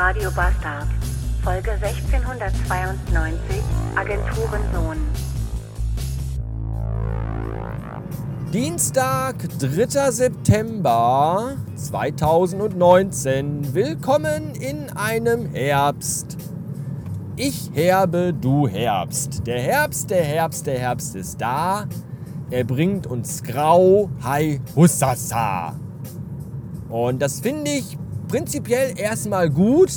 Radio Bastard. Folge 1692, Agenturensohn. Dienstag, 3. September 2019. Willkommen in einem Herbst. Ich herbe, du Herbst. Der Herbst, der Herbst, der Herbst ist da. Er bringt uns Grau, Hai, Hussasa. Und das finde ich prinzipiell erstmal gut,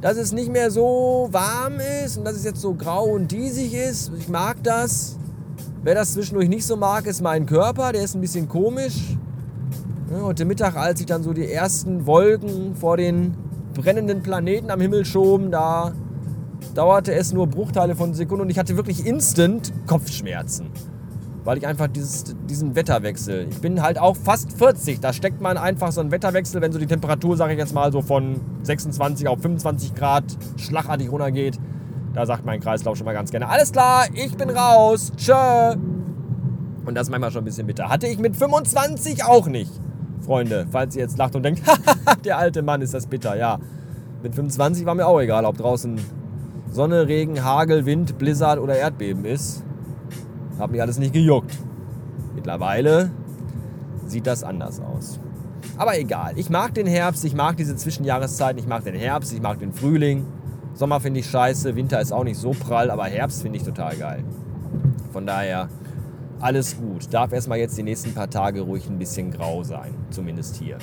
dass es nicht mehr so warm ist und dass es jetzt so grau und diesig ist. Ich mag das. Wer das zwischendurch nicht so mag, ist mein Körper. Der ist ein bisschen komisch. heute Mittag, als ich dann so die ersten Wolken vor den brennenden Planeten am Himmel schoben, da dauerte es nur Bruchteile von Sekunden und ich hatte wirklich instant Kopfschmerzen weil ich einfach dieses, diesen Wetterwechsel, ich bin halt auch fast 40, da steckt man einfach so einen Wetterwechsel, wenn so die Temperatur, sage ich jetzt mal, so von 26 auf 25 Grad schlagartig runtergeht, da sagt mein Kreislauf schon mal ganz gerne, alles klar, ich bin raus, tschö. Und das ist manchmal schon ein bisschen bitter. Hatte ich mit 25 auch nicht, Freunde, falls ihr jetzt lacht und denkt, der alte Mann ist das bitter, ja. Mit 25 war mir auch egal, ob draußen Sonne, Regen, Hagel, Wind, Blizzard oder Erdbeben ist. Hat mich alles nicht gejuckt. Mittlerweile sieht das anders aus. Aber egal. Ich mag den Herbst, ich mag diese Zwischenjahreszeiten, ich mag den Herbst, ich mag den Frühling. Sommer finde ich scheiße, Winter ist auch nicht so prall, aber Herbst finde ich total geil. Von daher alles gut. Darf erstmal jetzt die nächsten paar Tage ruhig ein bisschen grau sein. Zumindest hier.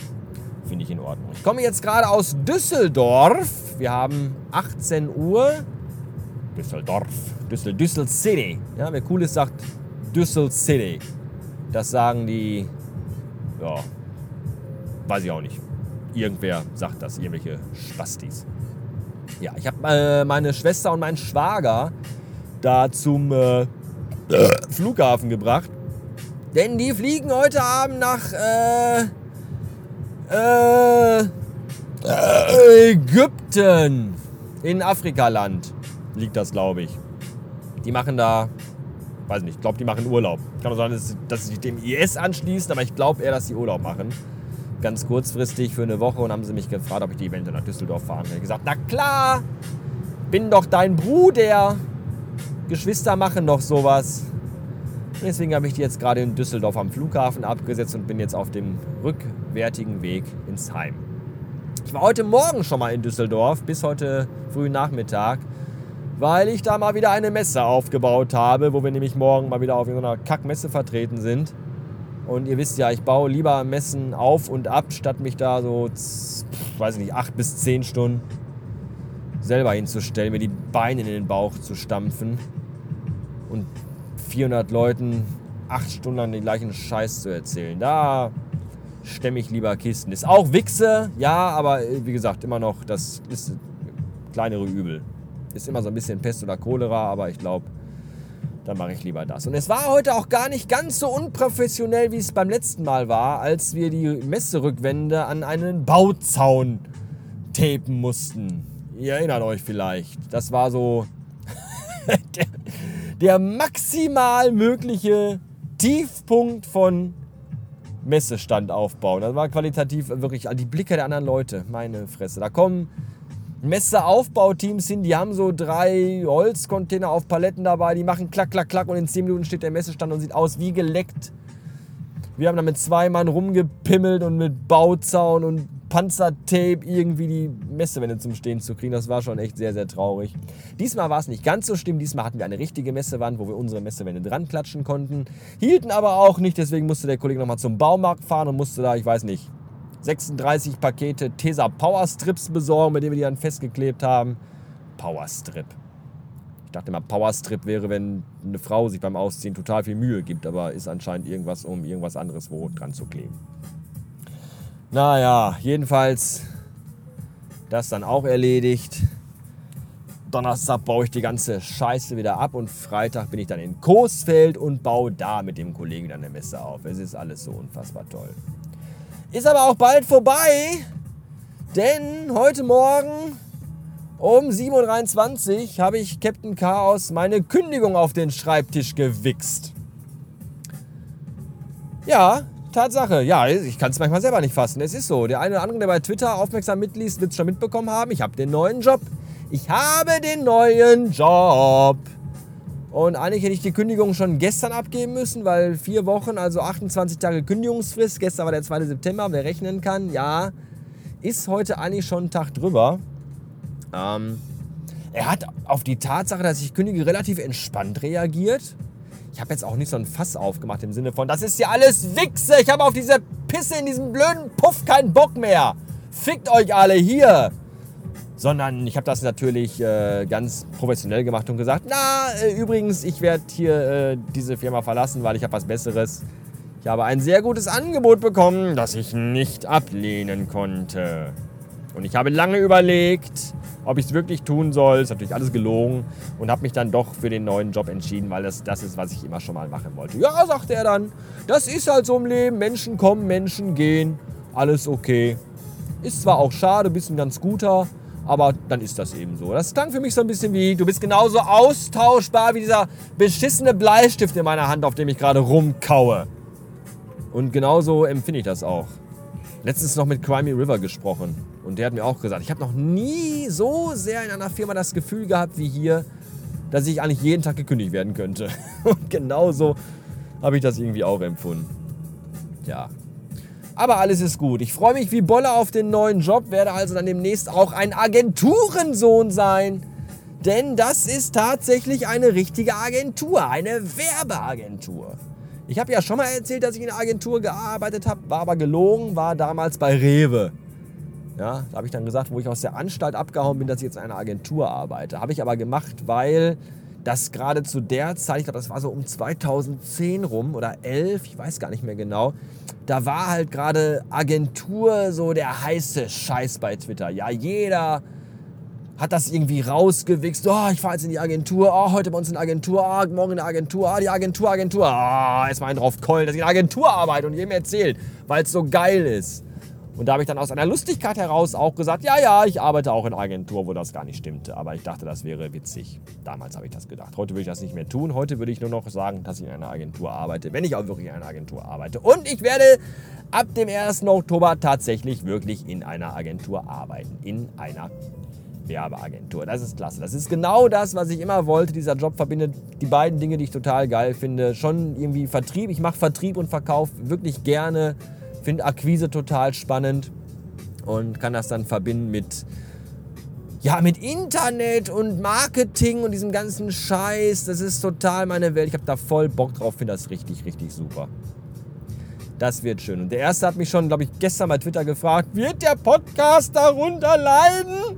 Finde ich in Ordnung. Ich komme jetzt gerade aus Düsseldorf. Wir haben 18 Uhr. Düsseldorf. Düssel, Düssel City. Ja, wer cool ist, sagt Düssel City. Das sagen die, ja, weiß ich auch nicht. Irgendwer sagt das, irgendwelche Spastis. Ja, ich habe äh, meine Schwester und meinen Schwager da zum äh, Flughafen gebracht. Denn die fliegen heute Abend nach äh, äh, Ägypten. In Afrikaland liegt das, glaube ich. Die machen da, weiß nicht, ich glaube, die machen Urlaub. Kann auch sein, dass, sie sich dem IS anschließen, aber ich glaube eher, dass sie Urlaub machen. Ganz kurzfristig für eine Woche und haben sie mich gefragt, ob ich die Evente nach Düsseldorf fahren will. Ich gesagt, na klar, bin doch dein Bruder. Geschwister machen doch sowas. Deswegen habe ich die jetzt gerade in Düsseldorf am Flughafen abgesetzt und bin jetzt auf dem rückwärtigen Weg ins Heim. Ich war heute Morgen schon mal in Düsseldorf, bis heute frühen Nachmittag weil ich da mal wieder eine Messe aufgebaut habe, wo wir nämlich morgen mal wieder auf irgendeiner Kackmesse vertreten sind. Und ihr wisst ja, ich baue lieber Messen auf und ab, statt mich da so, weiß ich nicht, acht bis zehn Stunden selber hinzustellen, mir die Beine in den Bauch zu stampfen und 400 Leuten acht Stunden lang den gleichen Scheiß zu erzählen. Da stemme ich lieber Kisten. Ist auch Wichse, ja, aber wie gesagt, immer noch, das ist kleinere Übel. Ist immer so ein bisschen Pest oder Cholera, aber ich glaube, dann mache ich lieber das. Und es war heute auch gar nicht ganz so unprofessionell, wie es beim letzten Mal war, als wir die Messerückwände an einen Bauzaun tapen mussten. Ihr erinnert euch vielleicht. Das war so der, der maximal mögliche Tiefpunkt von Messestand aufbauen. Das war qualitativ wirklich die Blicke der anderen Leute. Meine Fresse. Da kommen Messeaufbauteams hin, die haben so drei Holzcontainer auf Paletten dabei, die machen klack, klack, klack und in 10 Minuten steht der Messestand und sieht aus wie geleckt. Wir haben da mit zwei Mann rumgepimmelt und mit Bauzaun und Panzertape irgendwie die Messewände zum Stehen zu kriegen. Das war schon echt sehr, sehr traurig. Diesmal war es nicht ganz so schlimm. Diesmal hatten wir eine richtige Messewand, wo wir unsere Messewände dran klatschen konnten. Hielten aber auch nicht, deswegen musste der Kollege nochmal zum Baumarkt fahren und musste da, ich weiß nicht, 36 Pakete Tesa Powerstrips besorgen, mit denen wir die dann festgeklebt haben. Powerstrip. Ich dachte immer, Powerstrip wäre, wenn eine Frau sich beim Ausziehen total viel Mühe gibt, aber ist anscheinend irgendwas, um irgendwas anderes wo dran zu kleben. Naja, jedenfalls das dann auch erledigt. Donnerstag baue ich die ganze Scheiße wieder ab und Freitag bin ich dann in Coesfeld und baue da mit dem Kollegen dann eine Messe auf. Es ist alles so unfassbar toll. Ist aber auch bald vorbei, denn heute Morgen um 7.23 Uhr habe ich Captain Chaos meine Kündigung auf den Schreibtisch gewichst. Ja, Tatsache, ja, ich kann es manchmal selber nicht fassen. Es ist so. Der eine oder andere, der bei Twitter aufmerksam mitliest, wird es schon mitbekommen haben. Ich habe den neuen Job. Ich habe den neuen Job. Und eigentlich hätte ich die Kündigung schon gestern abgeben müssen, weil vier Wochen, also 28 Tage Kündigungsfrist. Gestern war der 2. September, wer rechnen kann, ja, ist heute eigentlich schon ein Tag drüber. Ähm, er hat auf die Tatsache, dass ich kündige, relativ entspannt reagiert. Ich habe jetzt auch nicht so ein Fass aufgemacht im Sinne von, das ist ja alles Wichse. Ich habe auf diese Pisse in diesem blöden Puff keinen Bock mehr. Fickt euch alle hier. Sondern ich habe das natürlich äh, ganz professionell gemacht und gesagt, na, äh, übrigens, ich werde hier äh, diese Firma verlassen, weil ich habe was Besseres. Ich habe ein sehr gutes Angebot bekommen, das ich nicht ablehnen konnte. Und ich habe lange überlegt, ob ich es wirklich tun soll. Ist natürlich alles gelogen. Und habe mich dann doch für den neuen Job entschieden, weil das das ist, was ich immer schon mal machen wollte. Ja, sagte er dann, das ist halt so im Leben. Menschen kommen, Menschen gehen. Alles okay. Ist zwar auch schade, bist ein ganz guter, aber dann ist das eben so. Das klang für mich so ein bisschen wie, du bist genauso austauschbar wie dieser beschissene Bleistift in meiner Hand, auf dem ich gerade rumkaue. Und genauso empfinde ich das auch. Letztens noch mit Crimey River gesprochen. Und der hat mir auch gesagt, ich habe noch nie so sehr in einer Firma das Gefühl gehabt wie hier, dass ich eigentlich jeden Tag gekündigt werden könnte. Und genauso habe ich das irgendwie auch empfunden. Ja, aber alles ist gut. Ich freue mich wie Bolle auf den neuen Job, werde also dann demnächst auch ein Agenturensohn sein. Denn das ist tatsächlich eine richtige Agentur, eine Werbeagentur. Ich habe ja schon mal erzählt, dass ich in einer Agentur gearbeitet habe, war aber gelogen, war damals bei Rewe. Ja, da habe ich dann gesagt, wo ich aus der Anstalt abgehauen bin, dass ich jetzt in einer Agentur arbeite. Habe ich aber gemacht, weil das gerade zu der Zeit, ich glaube, das war so um 2010 rum oder 11, ich weiß gar nicht mehr genau, da war halt gerade Agentur so der heiße Scheiß bei Twitter. Ja, jeder hat das irgendwie rausgewichst. Oh, ich fahre jetzt in die Agentur. Oh, heute bei uns in der Agentur. Oh, morgen in der Agentur. Ah, oh, die Agentur, Agentur. Ah, oh, erstmal einen drauf keulen, dass ich in der Agentur arbeite und jedem erzählt, weil es so geil ist. Und da habe ich dann aus einer Lustigkeit heraus auch gesagt, ja, ja, ich arbeite auch in einer Agentur, wo das gar nicht stimmte. Aber ich dachte, das wäre witzig. Damals habe ich das gedacht. Heute würde ich das nicht mehr tun. Heute würde ich nur noch sagen, dass ich in einer Agentur arbeite, wenn ich auch wirklich in einer Agentur arbeite. Und ich werde ab dem 1. Oktober tatsächlich wirklich in einer Agentur arbeiten. In einer Werbeagentur. Das ist klasse. Das ist genau das, was ich immer wollte. Dieser Job verbindet die beiden Dinge, die ich total geil finde. Schon irgendwie Vertrieb. Ich mache Vertrieb und Verkauf wirklich gerne finde Akquise total spannend und kann das dann verbinden mit ja, mit Internet und Marketing und diesem ganzen Scheiß. Das ist total meine Welt. Ich habe da voll Bock drauf, finde das richtig, richtig super. Das wird schön. Und der erste hat mich schon, glaube ich, gestern bei Twitter gefragt, wird der Podcast darunter leiden?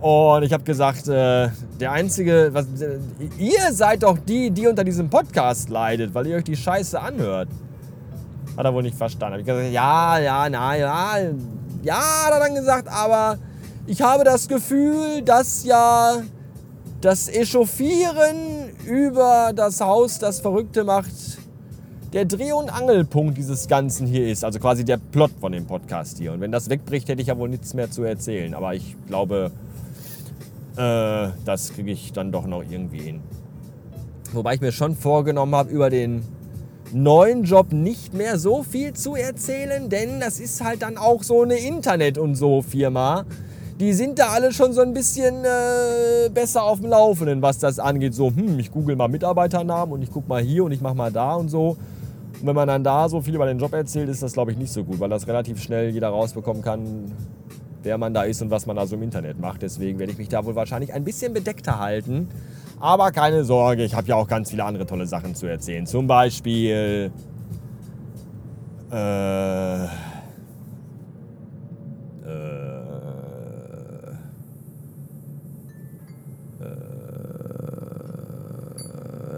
Und ich habe gesagt, äh, der einzige, was, äh, ihr seid doch die, die unter diesem Podcast leidet, weil ihr euch die Scheiße anhört. Hat er wohl nicht verstanden. Habe ich gesagt, ja, ja, na, ja. Ja, hat er dann gesagt, aber ich habe das Gefühl, dass ja das Echauffieren über das Haus, das Verrückte macht, der Dreh- und Angelpunkt dieses Ganzen hier ist. Also quasi der Plot von dem Podcast hier. Und wenn das wegbricht, hätte ich ja wohl nichts mehr zu erzählen. Aber ich glaube, äh, das kriege ich dann doch noch irgendwie hin. Wobei ich mir schon vorgenommen habe, über den neuen Job nicht mehr so viel zu erzählen, denn das ist halt dann auch so eine Internet- und so Firma. Die sind da alle schon so ein bisschen äh, besser auf dem Laufenden, was das angeht. So, hm, ich google mal Mitarbeiternamen und ich gucke mal hier und ich mache mal da und so. Und wenn man dann da so viel über den Job erzählt, ist das, glaube ich, nicht so gut, weil das relativ schnell jeder rausbekommen kann, wer man da ist und was man da so im Internet macht. Deswegen werde ich mich da wohl wahrscheinlich ein bisschen bedeckter halten. Aber keine Sorge, ich habe ja auch ganz viele andere tolle Sachen zu erzählen. Zum Beispiel. Äh, äh,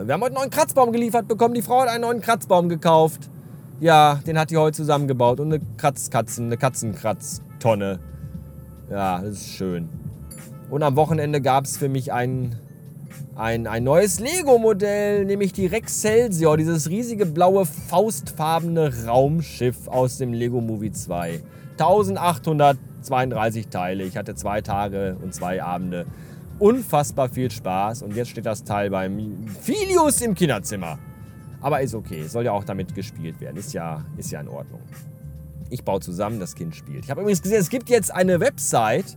wir haben heute einen neuen Kratzbaum geliefert bekommen. Die Frau hat einen neuen Kratzbaum gekauft. Ja, den hat die heute zusammengebaut. Und eine Kratzkatzen, eine Katzenkratztonne. Ja, das ist schön. Und am Wochenende gab es für mich einen ein, ein neues Lego-Modell, nämlich die Rexcelsior, dieses riesige blaue faustfarbene Raumschiff aus dem Lego Movie 2. 1832 Teile. Ich hatte zwei Tage und zwei Abende. Unfassbar viel Spaß und jetzt steht das Teil beim Filius im Kinderzimmer. Aber ist okay, soll ja auch damit gespielt werden. Ist ja, ist ja in Ordnung. Ich baue zusammen, das Kind spielt. Ich habe übrigens gesehen, es gibt jetzt eine Website,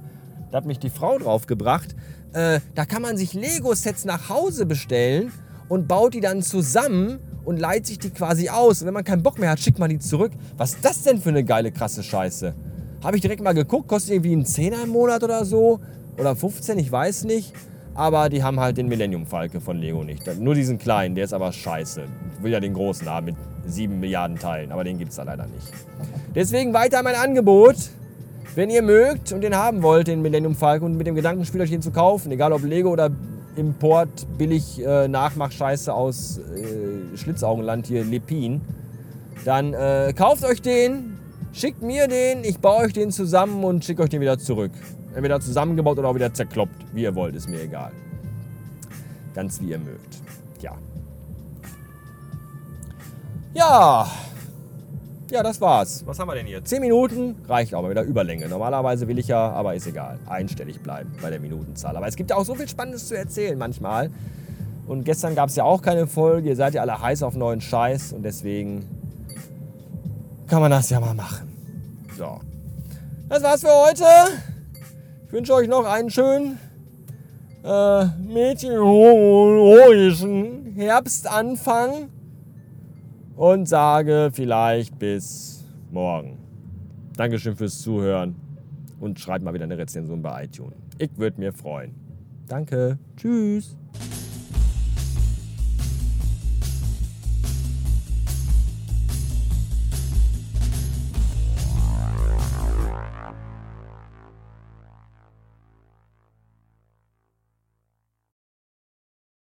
da hat mich die Frau drauf gebracht. Äh, da kann man sich Lego-Sets nach Hause bestellen und baut die dann zusammen und leiht sich die quasi aus. Und wenn man keinen Bock mehr hat, schickt man die zurück. Was ist das denn für eine geile, krasse Scheiße? Habe ich direkt mal geguckt, kostet irgendwie einen Zehner im Monat oder so. Oder 15, ich weiß nicht. Aber die haben halt den Millennium Falke von Lego nicht. Nur diesen kleinen, der ist aber scheiße. Ich will ja den großen haben mit 7 Milliarden Teilen, aber den gibt es da leider nicht. Deswegen weiter mein Angebot. Wenn ihr mögt und den haben wollt, den Millennium Falcon, und mit dem Gedanken spielt euch den zu kaufen, egal ob Lego oder Import, billig äh, Nachmachscheiße aus äh, Schlitzaugenland hier, Lepin, dann äh, kauft euch den, schickt mir den, ich baue euch den zusammen und schicke euch den wieder zurück. Entweder zusammengebaut oder auch wieder zerkloppt, wie ihr wollt, ist mir egal. Ganz wie ihr mögt. Ja. Ja, ja, das war's. Was haben wir denn hier? 10 Minuten reicht auch mal wieder Überlänge. Normalerweise will ich ja, aber ist egal, einstellig bleiben bei der Minutenzahl. Aber es gibt ja auch so viel Spannendes zu erzählen manchmal. Und gestern gab es ja auch keine Folge. Ihr seid ja alle heiß auf neuen Scheiß und deswegen kann man das ja mal machen. So. Das war's für heute. Ich wünsche euch noch einen schönen äh, meteorologischen Herbstanfang und sage vielleicht bis morgen. Dankeschön fürs Zuhören und schreibt mal wieder eine Rezension bei iTunes. Ich würde mir freuen. Danke. Tschüss.